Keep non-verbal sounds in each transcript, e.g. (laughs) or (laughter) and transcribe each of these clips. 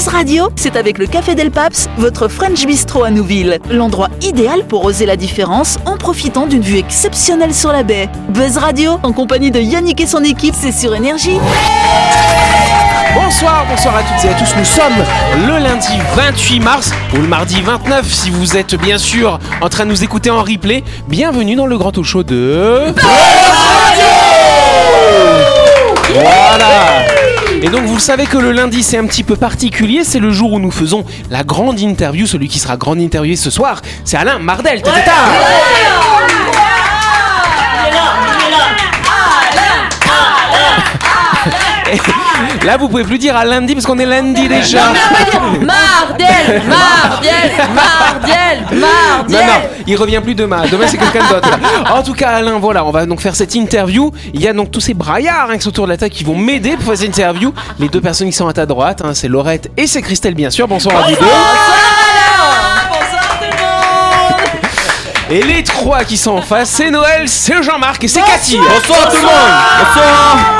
Buzz Radio, c'est avec le Café Del Paps, votre French Bistro à Nouville. L'endroit idéal pour oser la différence en profitant d'une vue exceptionnelle sur la baie. Buzz Radio, en compagnie de Yannick et son équipe, c'est sur Énergie. Bonsoir, bonsoir à toutes et à tous. Nous sommes le lundi 28 mars ou le mardi 29 si vous êtes bien sûr en train de nous écouter en replay. Bienvenue dans le grand talk show de Voilà. Et donc vous le savez que le lundi c'est un petit peu particulier, c'est le jour où nous faisons la grande interview. Celui qui sera grande interviewé ce soir, c'est Alain Mardel. Là, vous pouvez plus dire à lundi parce qu'on est lundi déjà. Mardiel, Mardiel, Mardiel, Non, Mardiel. non, il revient plus demain. Demain, c'est quelqu'un d'autre. En tout cas, Alain, voilà, on va donc faire cette interview. Il y a donc tous ces braillards hein, qui sont autour de la table qui vont m'aider pour faire cette interview. Les deux personnes qui sont à ta droite, hein, c'est Laurette et c'est Christelle, bien sûr. Bonsoir à vous deux. Et les trois qui sont en face, c'est Noël, c'est Jean-Marc et c'est Cathy. Bonsoir tout le monde. Bonsoir.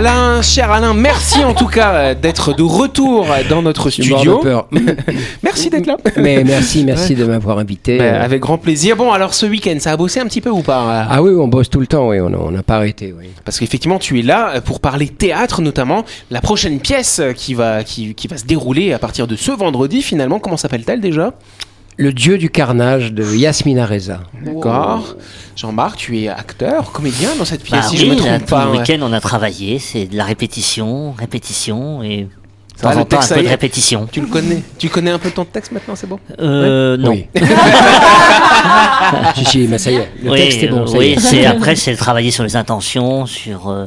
Alain, cher Alain, merci en tout cas euh, d'être de retour dans notre studio. peur. (laughs) Merci d'être là. Mais merci, merci de m'avoir invité. Ben, avec grand plaisir. Bon, alors ce week-end, ça a bossé un petit peu ou pas Ah oui, on bosse tout le temps, oui, on n'a pas arrêté. Oui. Parce qu'effectivement, tu es là euh, pour parler théâtre, notamment. La prochaine pièce euh, qui va, qui, qui va se dérouler à partir de ce vendredi, finalement. Comment s'appelle-t-elle déjà? Le dieu du carnage de Yasmina Reza. D'accord. Jean-Marc, tu es acteur, comédien dans cette pièce, Bah si oui, je me là, trompe tout pas. le ouais. week-end on a travaillé, c'est de la répétition, répétition et de Ah, temps le en temps un texte, ça peu de répétition. Tu le connais Tu connais un peu ton texte maintenant, c'est bon? Euh, non. Oui. (laughs) si, si, mais ça y est, le Oui, texte est bon. euh, ça oui, est. c'est après c'est travailler sur les intentions, sur euh,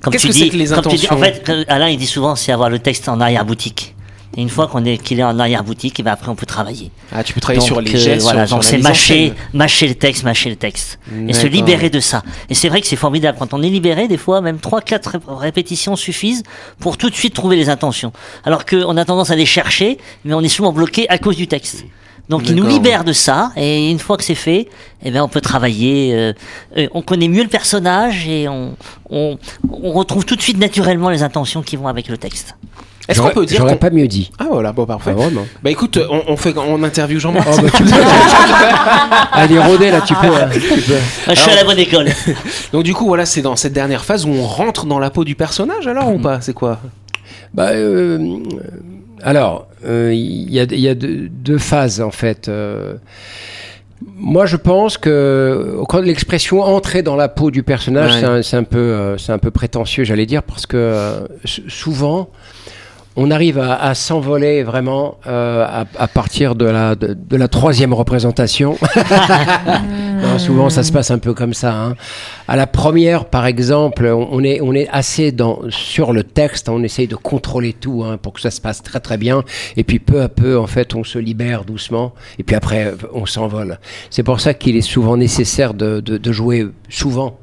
comme Qu'est-ce tu que dis, c'est que les comme tu dis- intentions? en fait, que Alain il dit souvent c'est avoir le texte en arrière boutique. Et une fois qu'on est qu'il est en arrière boutique, et ben après on peut travailler. Ah, tu peux travailler Donc, sur les euh, gestes, voilà, sur, c'est mâcher, mâcher le texte, mâcher le texte, et se libérer de ça. Et c'est vrai que c'est formidable quand on est libéré. Des fois, même trois, quatre rép- répétitions suffisent pour tout de suite trouver les intentions. Alors qu'on a tendance à les chercher, mais on est souvent bloqué à cause du texte. Donc il nous libère de ça, et une fois que c'est fait, eh ben on peut travailler. euh, on connaît mieux le personnage et on, on, on retrouve tout de suite naturellement les intentions qui vont avec le texte. Est-ce qu'on J'aurais- peut dire J'aurais qu'on- pas mieux dit. Ah voilà, bon parfait. Ah, vraiment. Bah écoute, on, on fait, on interview Jean-Marc. Oh, bah, tu peux. (laughs) Allez, rôder là, tu peux. hein, tu peux. Ah, je suis à la bonne école. Donc du coup, voilà, c'est dans cette dernière phase où on rentre dans la peau du personnage, alors ou pas? C'est quoi? Bah, euh, euh, alors, euh, il y a, il y a deux, deux phases en fait. Euh, moi, je pense que quand l'expression entrer dans la peau du personnage, Ouais. c'est un, c'est un peu, euh, c'est un peu prétentieux, j'allais dire, parce que euh, souvent, on arrive à, à s'envoler vraiment euh, à, à partir de la, de, de la troisième représentation. (laughs) Souvent, ça se passe un peu comme ça. hein. À la première, par exemple, on on est, on est assez dans, sur le texte, on essaye de contrôler tout hein, pour que ça se passe très très bien. Et puis peu à peu, en fait, on se libère doucement. Et puis après, on s'envole. C'est pour ça qu'il est souvent nécessaire de, de, de jouer souvent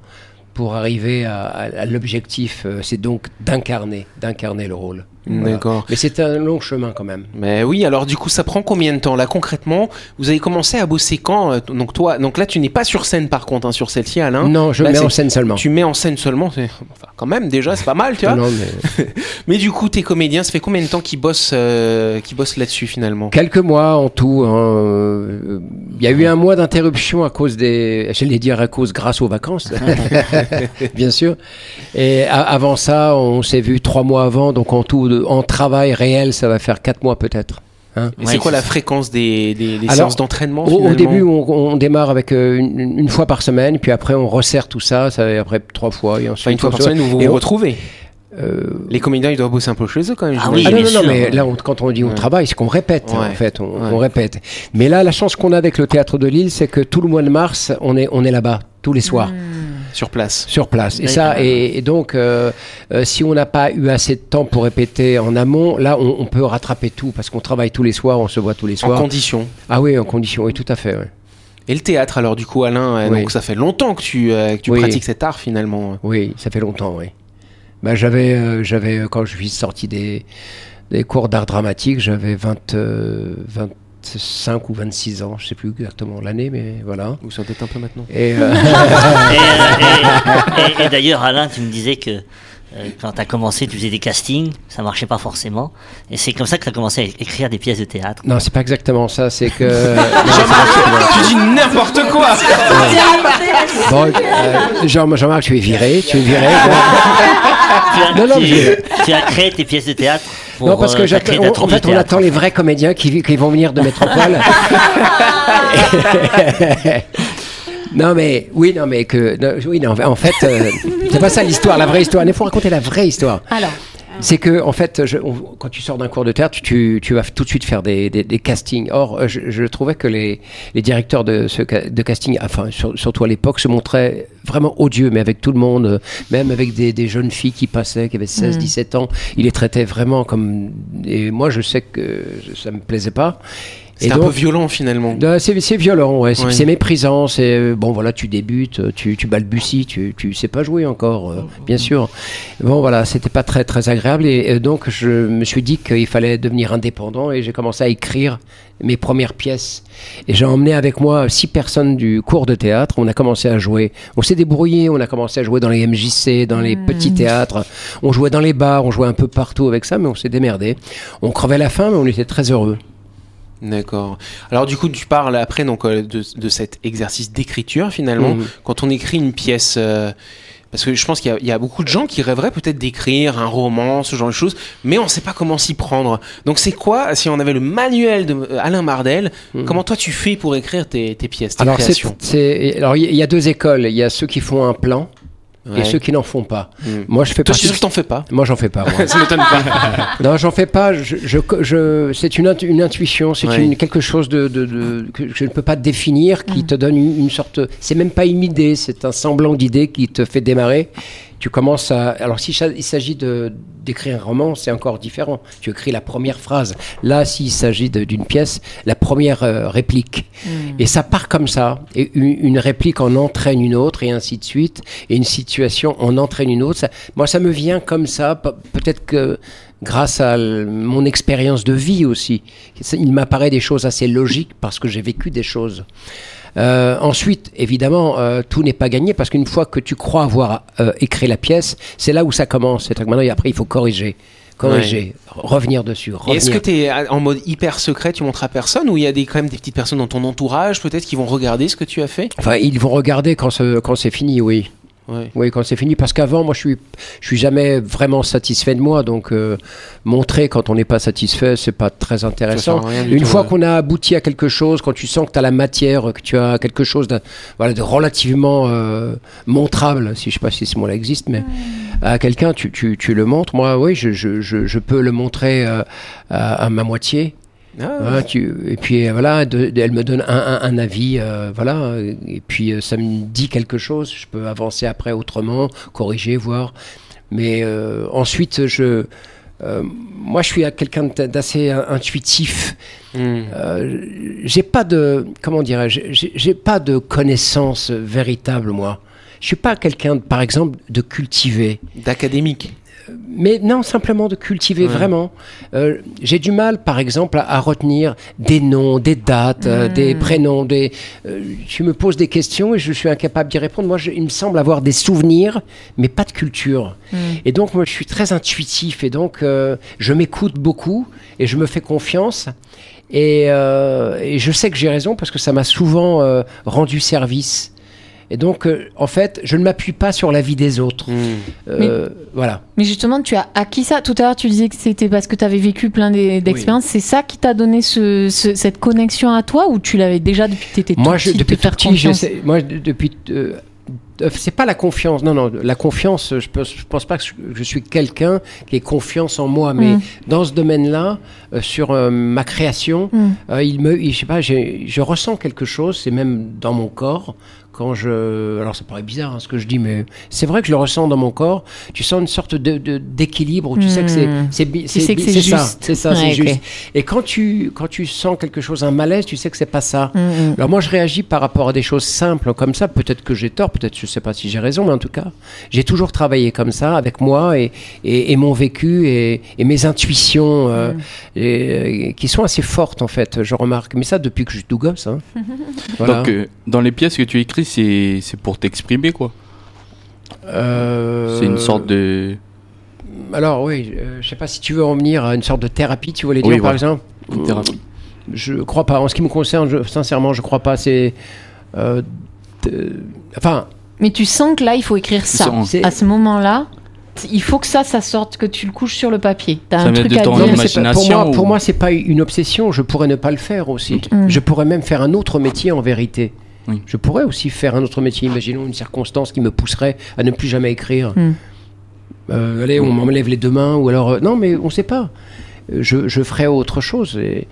pour arriver à, à- à l'objectif. euh, C'est donc d'incarner, d'incarner le rôle. Voilà. D'accord. Mais c'est un long chemin quand même. Mais oui, alors du coup, ça prend combien de temps là concrètement? Vous avez commencé à bosser quand euh, Donc toi, donc là, tu n'es pas sur scène par contre, hein, sur celle-ci, Alain? non, je Là, mets en scène seulement. Tu mets en scène seulement, c'est enfin, quand même déjà, c'est pas mal, tu vois. Non, mais... (laughs) Mais du coup, tes comédiens, ça fait combien de temps qu'ils bossent, euh, qu'ils bossent là-dessus finalement? Quelques mois en tout. hein, euh, Il y a eu un mois d'interruption à cause des, j'allais dire à cause grâce aux vacances, (laughs) bien sûr. Et avant ça, on s'est vu trois mois avant, donc en tout, de- en travail réel, ça va faire quatre mois peut-être. hein. Ouais, c'est quoi la fréquence des, des, des Alors, séances d'entraînement Au, début, on, on démarre avec euh, une, une fois par semaine, puis après on resserre tout ça, ça et après trois fois et ensuite Enfin, une fois par semaine, vous Et vous on- retrouvez. euh, Les comédiens, ils doivent bosser un peu chez eux quand même. Ah. Ah non, non, sûr. mais là, on- quand on dit on Ouais. travaille, c'est qu'on répète, Ouais. en fait, on, Ouais. on répète. Mais là, la chance qu'on a avec le théâtre de Lille, c'est que tout le mois de mars, on est, on est là-bas, tous les soirs, Sur place. sur place. Et ça, et, et donc, euh, euh, si on n'a pas eu assez de temps pour répéter en amont, là, on, on peut rattraper tout, parce qu'on travaille tous les soirs, on se voit tous les En soirs. condition. Ah oui, en condition, oui, tout à fait. Et le théâtre, alors du coup, Alain, euh, Oui. donc ça fait longtemps que tu, euh, que tu Oui. pratiques cet art finalement. Oui, ça fait longtemps, oui. Ben, j'avais, j'avais, quand je suis sorti des, des cours d'art dramatique, j'avais 20, euh, 25 ou 26 ans, je sais plus exactement l'année, mais voilà. Ou ça peut-être un peu maintenant. Et, euh, (laughs) (laughs) Et, euh, et- et- et d'ailleurs, Alain, tu me disais que euh, quand tu as commencé, tu faisais des castings, ça marchait pas forcément. Et c'est comme ça que tu as commencé à écrire des pièces de théâtre. non, c'est pas exactement ça, c'est que. (laughs) exactement- Tu dis n'importe quoi Bon, euh, Jean- Jean-Marc, tu es viré, tu es viré. Tu as, Non, non, tu- mais tu as créé tes pièces de théâtre pour, non, parce euh, que t'as j'attends- en fait, on attend les vrais comédiens qui vont venir de Métropole. (laughs) (laughs) non, mais oui, non, mais que, non, oui, non, en fait, euh, (laughs) c'est pas ça l'histoire, la vraie histoire. Il faut raconter la vraie histoire. Alors, C'est que, en fait, je- on- quand tu sors d'un cours de théâtre, tu, tu vas tout de suite faire des, des- des castings. Or, euh, je, je trouvais que les, les directeurs de, ce, de casting, enfin, sur- surtout à l'époque, se montraient vraiment odieux, mais avec tout le monde, euh, même avec des, des jeunes filles qui passaient, qui avaient 16, 17 ans. Ils les traitaient vraiment comme. Et moi, je sais que ça me plaisait pas. C'est un donc- peu violent finalement. euh, C'est c'est violent, ouais. c'est méprisant. C'est euh, bon, voilà, tu débutes, euh, tu, tu balbuties, tu, tu sais pas jouer encore, euh, bien sûr. Bon, voilà, c'était pas très très agréable et, donc je me suis dit qu'il fallait devenir indépendant et j'ai commencé à écrire mes premières pièces. Et j'ai emmené avec moi six personnes du cours de théâtre. On a commencé à jouer. On s'est débrouillé. On a commencé à jouer dans les MJC, dans les petits théâtres. On jouait dans les bars. On jouait un peu partout avec ça, mais on s'est démerdé. On crevait la faim, mais on était très heureux. D'accord. Alors du coup, tu parles après donc euh, de, de cet exercice d'écriture finalement. Mhm. Quand on écrit une pièce, euh, parce que je pense qu'il y a- il y, a beaucoup de gens qui rêveraient peut-être d'écrire un roman, ce genre de choses, mais on ne sait pas comment s'y prendre. Donc c'est quoi, si on avait le manuel de euh, Alain Mardel, comment toi tu fais pour écrire tes, tes pièces, tes Alors, il y a deux écoles. Il y a ceux qui font un plan et ceux qui n'en font pas. Mm. Moi, je fais Toi, je partie. que t'en fais pas. Moi, j'en fais pas. moi. (laughs) Ça m'étonne pas. (laughs) non, j'en fais pas. Je, je, je- c'est une, intu- une intuition. C'est Ouais. une- quelque chose de, de- de- que je ne peux pas définir, Mm. qui te donne une, une sorte. C'est même pas une idée. C'est un semblant d'idée qui te fait démarrer. Tu commences à. Alors, si ça- il s'agit de d'écrire un roman, c'est encore différent. Tu écris la première phrase. Là, s'il s'agit d'une pièce, la première euh, réplique. Et ça part comme ça. Et une, une réplique en entraîne une autre, et ainsi de suite. Et une situation en entraîne une autre. Ça- moi, ça me vient comme ça. Pe- Peut-être que grâce à mon expérience de vie aussi, il m'apparaît des choses assez logiques parce que j'ai vécu des choses. Euh, ensuite, évidemment, euh, tout n'est pas gagné parce qu'une fois que tu crois avoir euh, écrit la pièce, c'est là où ça commence. C'est-à-dire que maintenant, après, il faut corriger, corriger, revenir dessus. Est-ce que tu es en mode hyper secret, tu montres à personne, ou il y a des, quand même des petites personnes dans ton entourage peut-être qui vont regarder ce que tu as fait? Enfin, ils vont regarder quand, ce- quand c'est fini, oui. Ouais. Oui, quand c'est fini. Parce qu'avant, moi, je suis, je suis jamais vraiment satisfait de moi. Donc, euh, montrer quand on n'est pas satisfait, c'est pas très intéressant. Une tout, fois ouais. qu'on a abouti à quelque chose, quand tu sens que tu as la matière, que tu as quelque chose de, voilà, de relativement euh, montrable, si je sais pas si ce mot-là existe, mais à quelqu'un, tu, tu, tu le montres. Moi, oui, je, je, je, je peux le montrer euh, à, à ma moitié. Ah, tu- et puis euh, voilà, de- de- elle me donne un, un- un avis, euh, voilà, et puis euh, ça me dit quelque chose. Je peux avancer après autrement, corriger, voir. Mais euh, ensuite, je, euh, moi, je suis quelqu'un d'assez euh, intuitif. hmm. Euh, j'ai pas de, comment dirais-je, j'ai pas de connaissances véritables moi. Je suis pas quelqu'un, par exemple, de cultivé. D'académique. Mais non, simplement de cultiver Ouais. vraiment. Euh, J'ai du mal, par exemple, à, à retenir des noms, des dates, euh, des prénoms. Des, euh, tu me poses des questions et je suis incapable d'y répondre. Moi, je- il me semble avoir des souvenirs, mais pas de culture. Et donc, moi, je suis très intuitif et donc, je m'écoute beaucoup et je me fais confiance. Et, et je sais que j'ai raison parce que ça m'a souvent rendu service. Et donc, euh, en fait, je ne m'appuie pas sur la vie des autres. Hmm. Euh, Voilà. Mais justement, tu as acquis ça. Tout à l'heure, tu disais que c'était parce que tu avais vécu plein d'e- d'expériences. C'est ça qui t'a donné ce- ce- cette connexion à toi ou tu l'avais déjà depuis que tu étais tout Moi, je, petit, depuis te faire tout petit, confiance j'essaie- moi, de- depuis. euh, c'est pas la confiance, non, non, la confiance, je pense, je pense pas que je, suis quelqu'un qui ait confiance en moi, mais Mm. dans ce domaine-là, euh, sur euh, ma création, Mm. euh, il me, il- je sais pas, je ressens quelque chose, c'est même dans mon corps, quand je. Alors ça paraît bizarre hein, ce que je dis, mais c'est vrai que je le ressens dans mon corps. Tu sens une sorte de, de- d'équilibre où tu sais que c'est, Hmm. c'est, Tu sais c'est ça, c'est ça, Ouais, c'est ok. juste. Et quand tu, quand tu sens quelque chose, un malaise, tu sais que c'est pas ça. Mm, mm. Alors moi, je réagis par rapport à des choses simples comme ça. Peut-être que j'ai tort, peut-être je sais pas si j'ai raison, mais en tout cas, j'ai toujours travaillé comme ça avec moi et, et, et mon vécu et, et mes intuitions euh, et, euh, qui sont assez fortes en fait. Je remarque, mais ça depuis que je suis tout gosse. Hein. (laughs) Voilà. Donc, euh, dans les pièces que tu écris, c'est c'est pour t'exprimer, quoi. Euh, C'est une sorte de. Alors oui, euh, je sais pas si tu veux en venir à une sorte de thérapie, tu voulais dire Oui, par exemple. Une thérapie. Je crois pas. En ce qui me concerne, je- sincèrement, je crois pas. C'est euh, de- enfin. Mais tu sens que là, il faut écrire ça. À ce moment-là, il faut que ça, ça sorte, que tu le couches sur le papier. T'as Ça un truc de à ton dire. Pas- pour moi, pour ou- moi, c'est pas une obsession. Je pourrais ne pas le faire aussi. Mm. Je pourrais même faire un autre métier en vérité. Oui. Je pourrais aussi faire un autre métier. Imaginons une circonstance qui me pousserait à ne plus jamais écrire. Mm. Euh, allez, on m'enlève les deux mains, ou alors euh, non, mais on sait pas. Euh, Je, je ferais autre chose. et-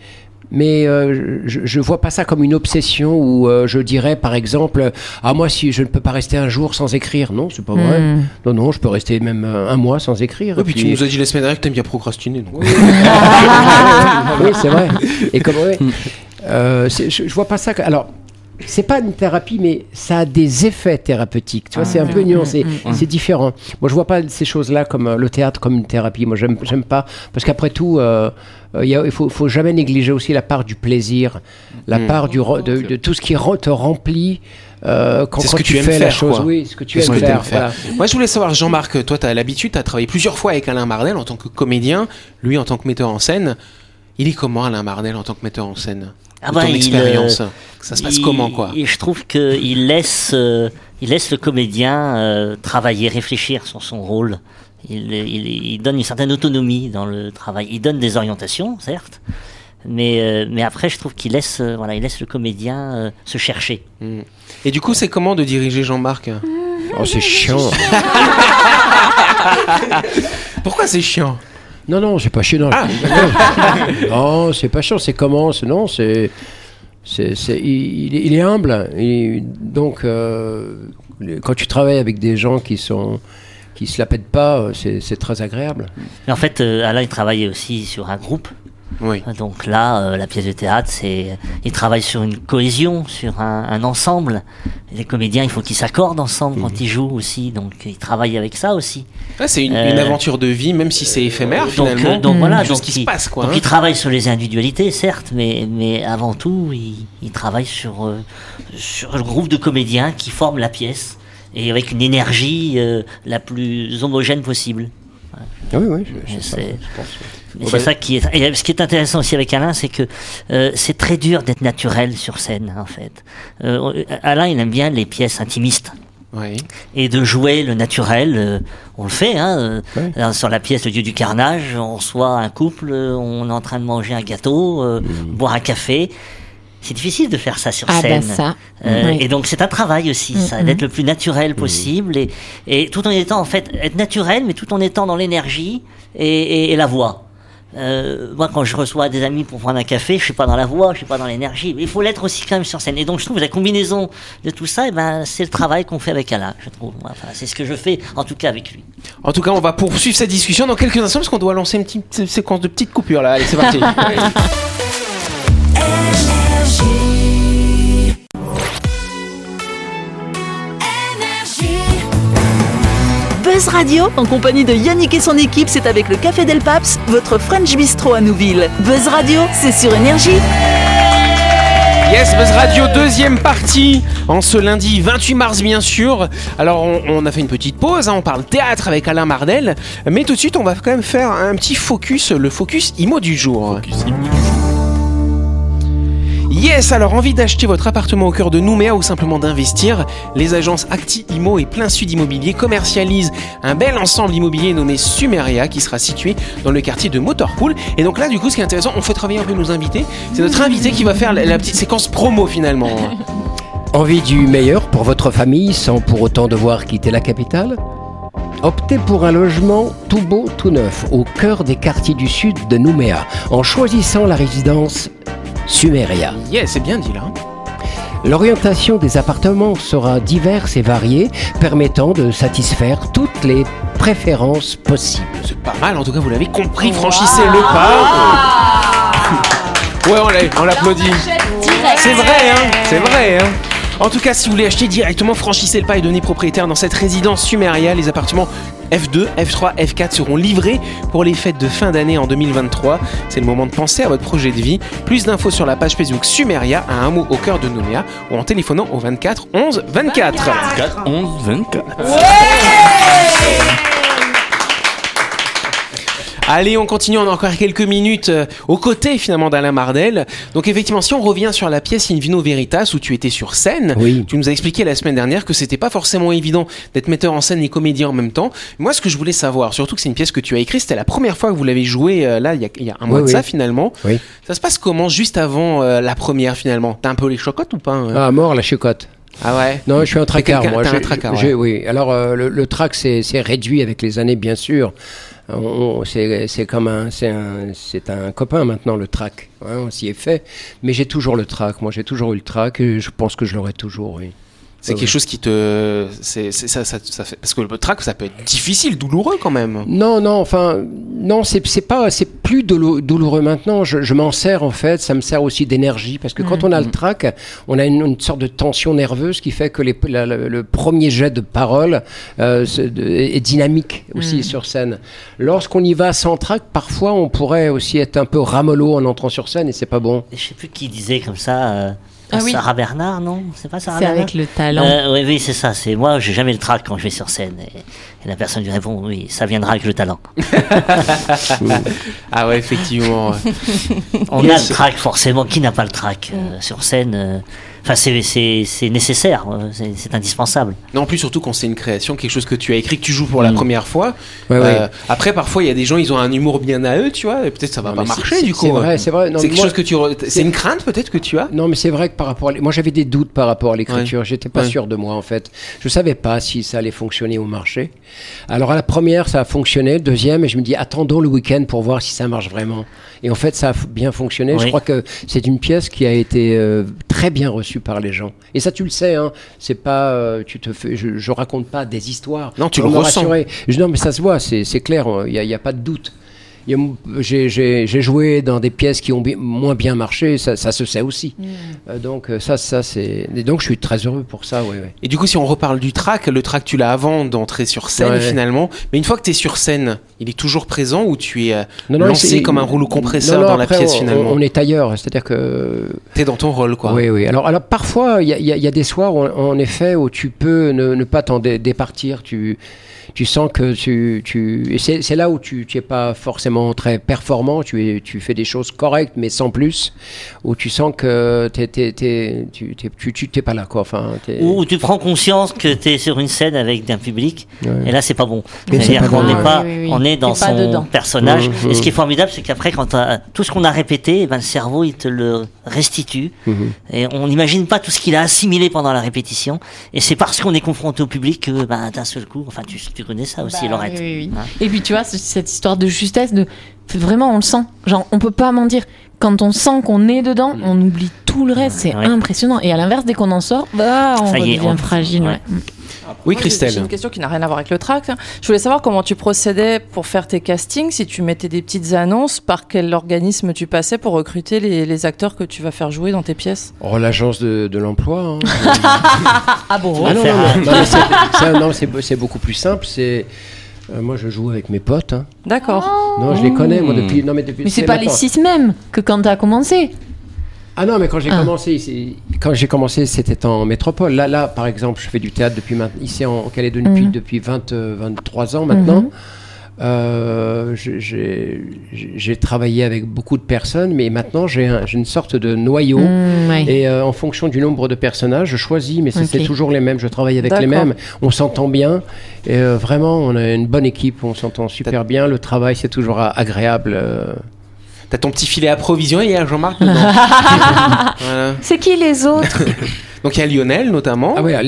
mais euh, je, je vois pas ça comme une obsession où euh, je dirais par exemple ah moi si je ne peux pas rester un jour sans écrire non c'est pas vrai Mm. non non je peux rester même un mois sans écrire Oui, Et puis tu nous as dit la semaine dernière que t'aimes bien procrastiner. donc. oui, (laughs) c'est vrai. Et comme ouais, euh, c'est- je, je vois pas ça. que- alors, c'est pas une thérapie, mais ça a des effets thérapeutiques. Tu vois, c'est un peu nuancé. C'est différent. Moi, je vois pas ces choses-là comme euh, le théâtre comme une thérapie. Moi, j'aime, j'aime pas parce qu'après tout, euh, euh, il il faut, faut jamais négliger aussi la part du plaisir, la Mm. part du de, de tout ce qui te remplit. euh, quand, C'est ce quand que tu tu aimes fais la faire, chose, quoi. oui, ce que tu ce aimes que faire. t'aimes faire. voilà. Moi, je voulais savoir, Jean-Marc, toi, tu as l'habitude, tu as travaillé plusieurs fois avec Alain Mardel en tant que comédien, lui en tant que metteur en scène. Il est comment, Alain Mardel, en tant que metteur en scène? Ah bah, ton il, expérience euh, Ça se passe Il- comment, quoi et Je trouve qu'il laisse, euh, il laisse le comédien euh, travailler, réfléchir sur son rôle. Il, il- il donne une certaine autonomie dans le travail. Il donne des orientations, certes, mais, euh, mais après, je trouve qu'il laisse, euh, voilà, il laisse le comédien euh, se chercher. Mm. Et du coup, c'est comment de diriger Jean-Marc? Oh, c'est chiant. (laughs) Pourquoi c'est chiant? Non, non, c'est pas chiant. Non, Ah. (laughs) non c'est pas chiant. C'est comment c'est- Non, c'est. c'est, c'est- il, il est- humble. Il- donc, euh, quand tu travailles avec des gens qui sont qui se la pètent pas, euh, c'est, c'est très agréable. Mais en fait, euh, Alain, il travaille aussi sur un groupe. Oui. Donc là, euh, la pièce de théâtre, c'est, il travaille sur une cohésion, sur un, un ensemble. Les comédiens, il faut qu'ils s'accordent ensemble Mhm. quand ils jouent aussi. Donc, ils travaillent avec ça aussi. Ouais, c'est une, Euh, une aventure de vie, même si c'est éphémère, donc, finalement. euh, donc voilà, donc qui se passe, quoi. Donc hein. il travaille sur les individualités, certes, mais, mais avant tout, il, il travaille sur, euh, sur le groupe de comédiens qui forment la pièce et avec une énergie euh, la plus homogène possible. Ah oui, oui, je, sais ça, c'est- je pense. C'est bah- ça qui est. Et ce qui est intéressant aussi avec Alain, c'est que euh, c'est très dur d'être naturel sur scène, en fait. Euh, Alain, il aime bien les pièces intimistes Oui. et de jouer le naturel. euh, on le fait, hein. euh, Ouais. euh, Sur la pièce Le Dieu du carnage, on reçoit un couple, euh, on est en train de manger un gâteau, euh, boire un café. C'est difficile de faire ça sur Ah bah scène. ça. Euh, Oui. Et donc c'est un travail aussi, ça, d'être le plus naturel possible et, et tout en étant en fait être naturel, mais tout en étant dans l'énergie et, et- et la voix. Euh, moi, quand je reçois des amis pour prendre un café, je suis pas dans la voix, je suis pas dans l'énergie. Mais il faut l'être aussi quand même sur scène. Et donc, je trouve que la combinaison de tout ça, eh ben, c'est le travail qu'on fait avec Alain, je trouve. Enfin, c'est ce que je fais, en tout cas avec lui. En tout cas, on va poursuivre cette discussion dans quelques instants parce qu'on doit lancer une petite sé- séquence de petites coupures là. Allez, c'est parti. (laughs) Buzz Radio, en compagnie de Yannick et son équipe, c'est avec le Café Del Paps, votre French Bistro à Nouville. Buzz Radio, c'est sur Énergie. Yes, Buzz Radio, deuxième partie, en ce lundi 28 mars bien sûr. Alors on, on a fait une petite pause, hein, on parle théâtre avec Alain Mardel, mais tout de suite on va quand même faire un petit focus, le focus IMO du jour. Yes, alors envie d'acheter votre appartement au cœur de Nouméa ou simplement d'investir, les agences Acti Imo et Plein Sud Immobilier commercialisent un bel ensemble immobilier nommé Sumeria qui sera situé dans le quartier de Motorpool. Et donc là, du coup, ce qui est intéressant, on fait travailler un peu nos invités. C'est notre invité qui va faire la, petite séquence promo finalement. (laughs) Envie du meilleur pour votre famille sans pour autant devoir quitter la capitale? Optez pour un logement tout beau, tout neuf, au cœur des quartiers du sud de Nouméa, en choisissant la résidence Sumeria. Yes, c'est bien dit là. L'orientation des appartements sera diverse et variée, permettant de satisfaire toutes les préférences possibles. C'est pas mal, en tout cas, vous l'avez compris. Franchissez le pas. (laughs) Ouais, on l'a- on l'applaudit. C'est vrai, hein C'est vrai, hein En tout cas, si vous voulez acheter directement, franchissez le pas et devenez propriétaire dans cette résidence Sumeria. Les appartements F2, F3, F4 seront livrés pour les fêtes de fin d'année en 2023. C'est le moment de penser à votre projet de vie. Plus d'infos sur la page Facebook Sumeria, à un mot au cœur de Nouméa, ou en téléphonant au 24 11 24. 4, 11, 24. Allez, on continue, on a encore quelques minutes euh, aux côtés finalement d'Alain Mardel. Donc effectivement, si on revient sur la pièce In Vino Veritas où tu étais sur scène, Oui. tu nous as expliqué la semaine dernière que c'était pas forcément évident d'être metteur en scène et comédien en même temps. Moi, ce que je voulais savoir, surtout que c'est une pièce que tu as écrite, c'était la première fois que vous l'avez jouée euh, là, il y, a, il y a un mois Oui, de oui. ça finalement. Ça se passe comment juste avant euh, la première finalement? T'as un peu les chocottes ou pas hein? Ah, mort la chicotte. Ah ouais? Non, je suis un tracard, moi. un tracard, ouais. Oui, alors euh, le, le trac c'est réduit avec les années, bien sûr. On- on- C'est comme un, un, un copain maintenant, le trac. hein, on s'y est fait. Mais j'ai toujours le trac. Moi, j'ai toujours eu le trac et je pense que je l'aurai toujours, oui. C'est Ouais, quelque chose qui te, c'est c'est- ça, ça, ça fait parce que le track ça peut être difficile, douloureux quand même. Non, non, enfin, non, c'est c'est pas, c'est plus doulou- douloureux maintenant. Je, je m'en sers en fait. Ça me sert aussi d'énergie parce que quand on a le trac, on a une, une sorte de tension nerveuse qui fait que les, la- la- le premier jet de parole euh, est dynamique aussi sur scène. Lorsqu'on y va sans trac, parfois on pourrait aussi être un peu ramollo en entrant sur scène et c'est pas bon. Je sais plus qui disait comme ça. euh, Ah oui. Sarah Bernard, non? C'est pas Sarah C'est avec le talent. Euh, oui, oui, c'est ça. C'est moi, j'ai jamais le trac quand je vais sur scène. Et, et la personne lui répond, oui, ça viendra avec le talent. (laughs) Ah ouais, effectivement. (laughs) On a le trac forcément. Qui n'a pas le trac euh, sur scène euh, Enfin, c'est c'est c'est nécessaire. euh, C'est indispensable. non, en plus surtout quand c'est une création, quelque chose que tu as écrit, que tu joues pour la première fois. Ouais, Euh, ouais. Après, parfois il y a des gens, ils ont un humour bien à eux, tu vois. Et peut-être ça va Non, pas marcher du coup. C'est vrai, c'est vrai. Quelque moi- chose que tu. re- C'est une crainte peut-être que tu as. Non, mais c'est vrai que par rapport à... Moi, j'avais des doutes par rapport à l'écriture. J'étais pas Ouais. sûr de moi, en fait. Je savais pas si ça allait fonctionner au marché. Alors, à la première, ça a fonctionné. Deuxième, et je me dis, attendons le week-end pour voir si ça marche vraiment. Et en fait, ça a bien fonctionné. Je crois que c'est une pièce qui a été euh, très bien reçue par les gens. Et ça, tu le sais, hein. C'est pas... euh, tu te fais... Je, je raconte pas des histoires. Non, tu pour le me ressens. rassurer. Je- non, mais ça se voit, c'est clair. Il n'y a, il y a pas de doute. J'ai joué dans des pièces qui ont bi- moins bien marché, ça, ça se sait aussi. Euh, donc euh, ça, ça c'est. Et donc je suis très heureux pour ça. Et du coup, si on reparle du track, le track tu l'as avant d'entrer sur scène Ouais. finalement. Mais une fois que tu es sur scène, il est toujours présent ou tu es euh, Non, non, lancé comme un rouleau compresseur Non, non, dans la pièce on- finalement On, est ailleurs, c'est-à-dire que. T'es dans ton rôle quoi. Oui, oui. Alors, alors parfois, il y, a- y y des soirs, où, en effet, où tu peux ne, ne pas t'en dé- départir. Tu, tu sens que tu. tu c'est c'est là où tu n'es pas forcément très performant. Tu, es, tu fais des choses correctes, mais sans plus. Où tu sens que t'es- t'es- t'es- tu t'es tu- tu- t'es pas là, quoi. Enfin, Ou tu prends conscience que tu es sur une scène avec un public, Ouais. et là c'est pas bon. C'est-à-dire pas qu'on n'est pas, Oui, oui, oui. on est dans son dedans. personnage. Et ce qui est formidable, c'est qu'après, quand t'as- tout ce qu'on a répété, ben, le cerveau il te le restitue, Mhm. et on n'imagine pas tout ce qu'il a assimilé pendant la répétition. Et c'est parce qu'on est confronté au public que ben, d'un seul coup, enfin tu, tu connais ça aussi, Bah, Laurette. oui, oui, oui. Hein Et puis tu vois, cette histoire de justesse, de vraiment on le sent. Genre, on peut pas mentir. Quand on sent qu'on est dedans, on oublie tout le reste. C'est Ouais. impressionnant. Et à l'inverse, dès qu'on en sort, bah, on Ça y est, on- fragile. ouais. ouais. Oui, Christelle. J'ai une question qui n'a rien à voir avec le tract. hein. Je voulais savoir comment tu procédais pour faire tes castings, si tu mettais des petites annonces, par quel organisme tu passais pour recruter les, les acteurs que tu vas faire jouer dans tes pièces. Oh, l'agence de, de l'emploi. hein. (laughs) Ah bon Ah non, non, (laughs) c'est- beaucoup plus simple. C'est euh, moi, je joue avec mes potes. hein. D'accord. Non, je les connais moi depuis. Non, mais depuis. Mais c'est pas les six mêmes que quand t'as commencé. Ah non, mais quand j'ai Ah. commencé, ici- quand j'ai commencé, c'était en métropole. Là, là, par exemple, je fais du théâtre depuis maintenant, ici en Calédonie depuis, Mhm. depuis 20, euh, 23 ans maintenant. Mhm. Euh, j'ai- travaillé avec beaucoup de personnes, mais maintenant j'ai un- j'ai une sorte de noyau. Ouais. Et euh, en fonction du nombre de personnages, je choisis, mais c'est toujours les mêmes. Je travaille avec les mêmes. On s'entend bien. Et euh, vraiment, on a une bonne équipe. On s'entend super bien. Le travail, c'est toujours agréable. T'as ton petit filet à il y a Jean-Marc. (laughs) Voilà. C'est qui les autres (laughs) Donc il y a Lionel notamment. Ah oui, euh,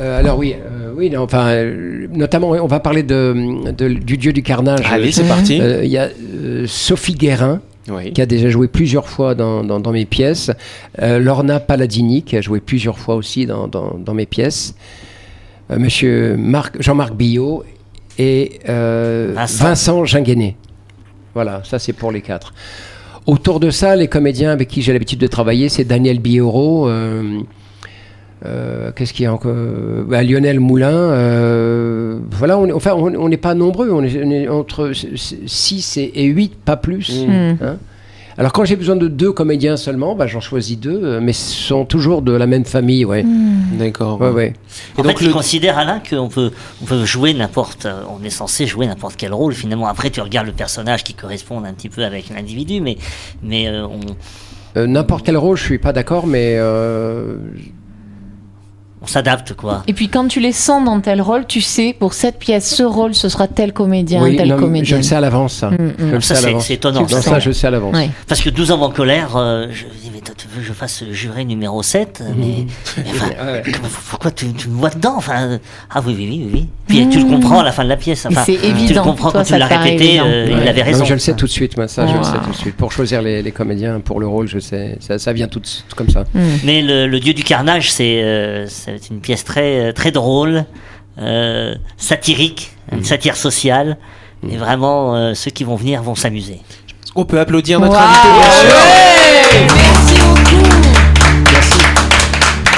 euh, alors oui, euh, oui, non, enfin, euh, notamment, on va parler de, de- du dieu du carnage. Allez, c'est parti. euh, Il y a euh, Sophie Guérin. Oui. qui a déjà joué plusieurs fois dans, dans- dans mes pièces. Euh, Lorna Palladini, qui a joué plusieurs fois aussi dans, dans- dans mes pièces. Euh, Monsieur Marc, Jean-Marc Billot et euh, Vincent. Vincent Ginguenet. Voilà, ça c'est pour les quatre. Autour de ça, les comédiens avec qui j'ai l'habitude de travailler, c'est Daniel Bioro. euh, euh, Qu'est-ce qu'il y a encore Bah, Lionel Moulin. euh, voilà, on, enfin, n'est pas nombreux. On est, on est entre 6 et, et 8, pas plus. Mm. Hein Alors quand j'ai besoin de deux comédiens seulement, bah, j'en choisis deux, euh, mais ce sont toujours de la même famille, ouais. D'accord. Ouais, ouais. Et En donc fait, le je considère, Alain, qu'on peut, on peut jouer n'importe. euh, On est censé jouer n'importe quel rôle. Finalement, après, tu regardes le personnage qui correspond un petit peu avec l'individu, mais, mais euh, on, Euh, N'importe quel rôle, je suis pas d'accord, mais euh, on s'adapte, quoi. Et puis quand tu les sens dans tel rôle, tu sais, pour cette pièce, ce rôle, ce sera tel comédien, oui, tel non, mais je comédien. le sais à l'avance, ça. Mm, Je mm. le Ça, sais à c'est- l'avance. c'est étonnant. Ça. ça, je le sais à l'avance. Ouais. Parce que 12 ans en colère, euh, je me dis, mais toi, tu veux que je fasse juré numéro 7 mais, mais (laughs) enfin, Ouais. comment- pourquoi tu, tu me vois dedans enfin, Ah oui, oui, oui, oui. Puis tu le comprends à la fin de la pièce. Enfin, c'est Tu le évident. comprends Toi, quand tu l'as répété, évident. euh, il avait raison. je le sais tout de suite, moi, ça, je le sais tout de suite. Pour choisir les, les comédiens pour le rôle, je sais, ça, ça vient tout, de suite comme ça. Mm. Mais le, le Dieu du carnage, c'est euh, c'est une pièce très, euh, très drôle, euh, satirique, Mhm. une satire sociale. Et vraiment, euh, ceux qui vont venir vont s'amuser. On peut applaudir notre Waouh. invité, bien sûr.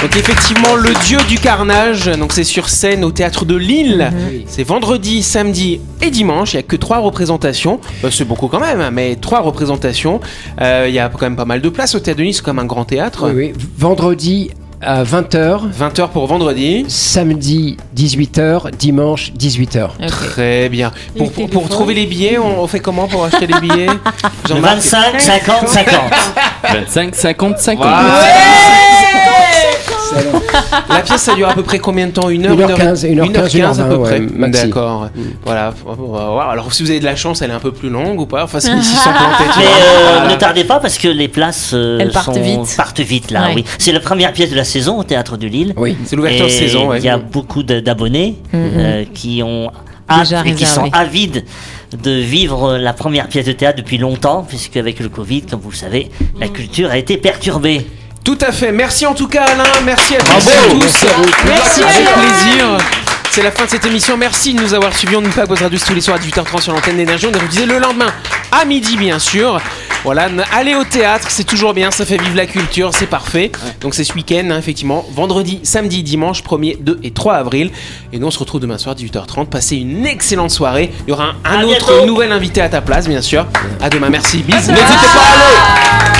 Donc effectivement, le dieu du carnage, donc c'est sur scène au théâtre de Lille. Oui. C'est vendredi, samedi et dimanche. Il n'y a que trois représentations. Bah, c'est beaucoup quand même, mais trois représentations. Euh, Il y a quand même pas mal de place au théâtre de Lille. C'est comme un grand théâtre. Oui, oui. Vendredi à 20h, 20h pour vendredi. samedi 18h, dimanche 18h. Ok. Très bien. Pour, trouver les billets, on, on fait comment pour acheter les billets Le (laughs) Jean-Marc? 25, 50, 50. 25, 50, 50. Voilà. (laughs) La pièce, ça dure à peu près combien de temps? Une heure, Une heure quinze, une heure une heure quinze, une heure quinze à peu près. ouais. D'accord. Voilà. Alors, si vous avez de la chance, elle est un peu plus longue ou pas? Enfin, (laughs) tu Mais euh, Voilà. ne tardez pas parce que les places euh, Elles partent sont- vite. partent vite là. Ouais. Oui, c'est la première pièce de la saison au théâtre de Lille. Oui. C'est l'ouverture de saison. ouais. Il y a beaucoup d'abonnés euh, qui ont Déjà et qui sont avides de vivre la première pièce de théâtre depuis longtemps, puisque avec le Covid, comme vous le savez, la culture a été perturbée. Tout à fait. Merci en tout cas, Alain. Merci à tous et à tous. Merci à vous. Merci Avec plaisir. C'est la fin de cette émission. Merci de nous avoir suivis. On nous pas Buzz Radio tous les soirs à 18h30 sur l'antenne d'énergie. On est rediffusé le lendemain à midi, bien sûr. Voilà, allez au théâtre, c'est toujours bien, ça fait vivre la culture, c'est parfait. Donc c'est ce week-end, hein, effectivement, vendredi, samedi, dimanche, 1er, 2 et 3 avril. Et nous on se retrouve demain soir, 18h30. Passez une excellente soirée. Il y aura un, autre bientôt. nouvel invité à ta place, bien sûr. À demain, merci, bisous. N'hésitez pas à aller.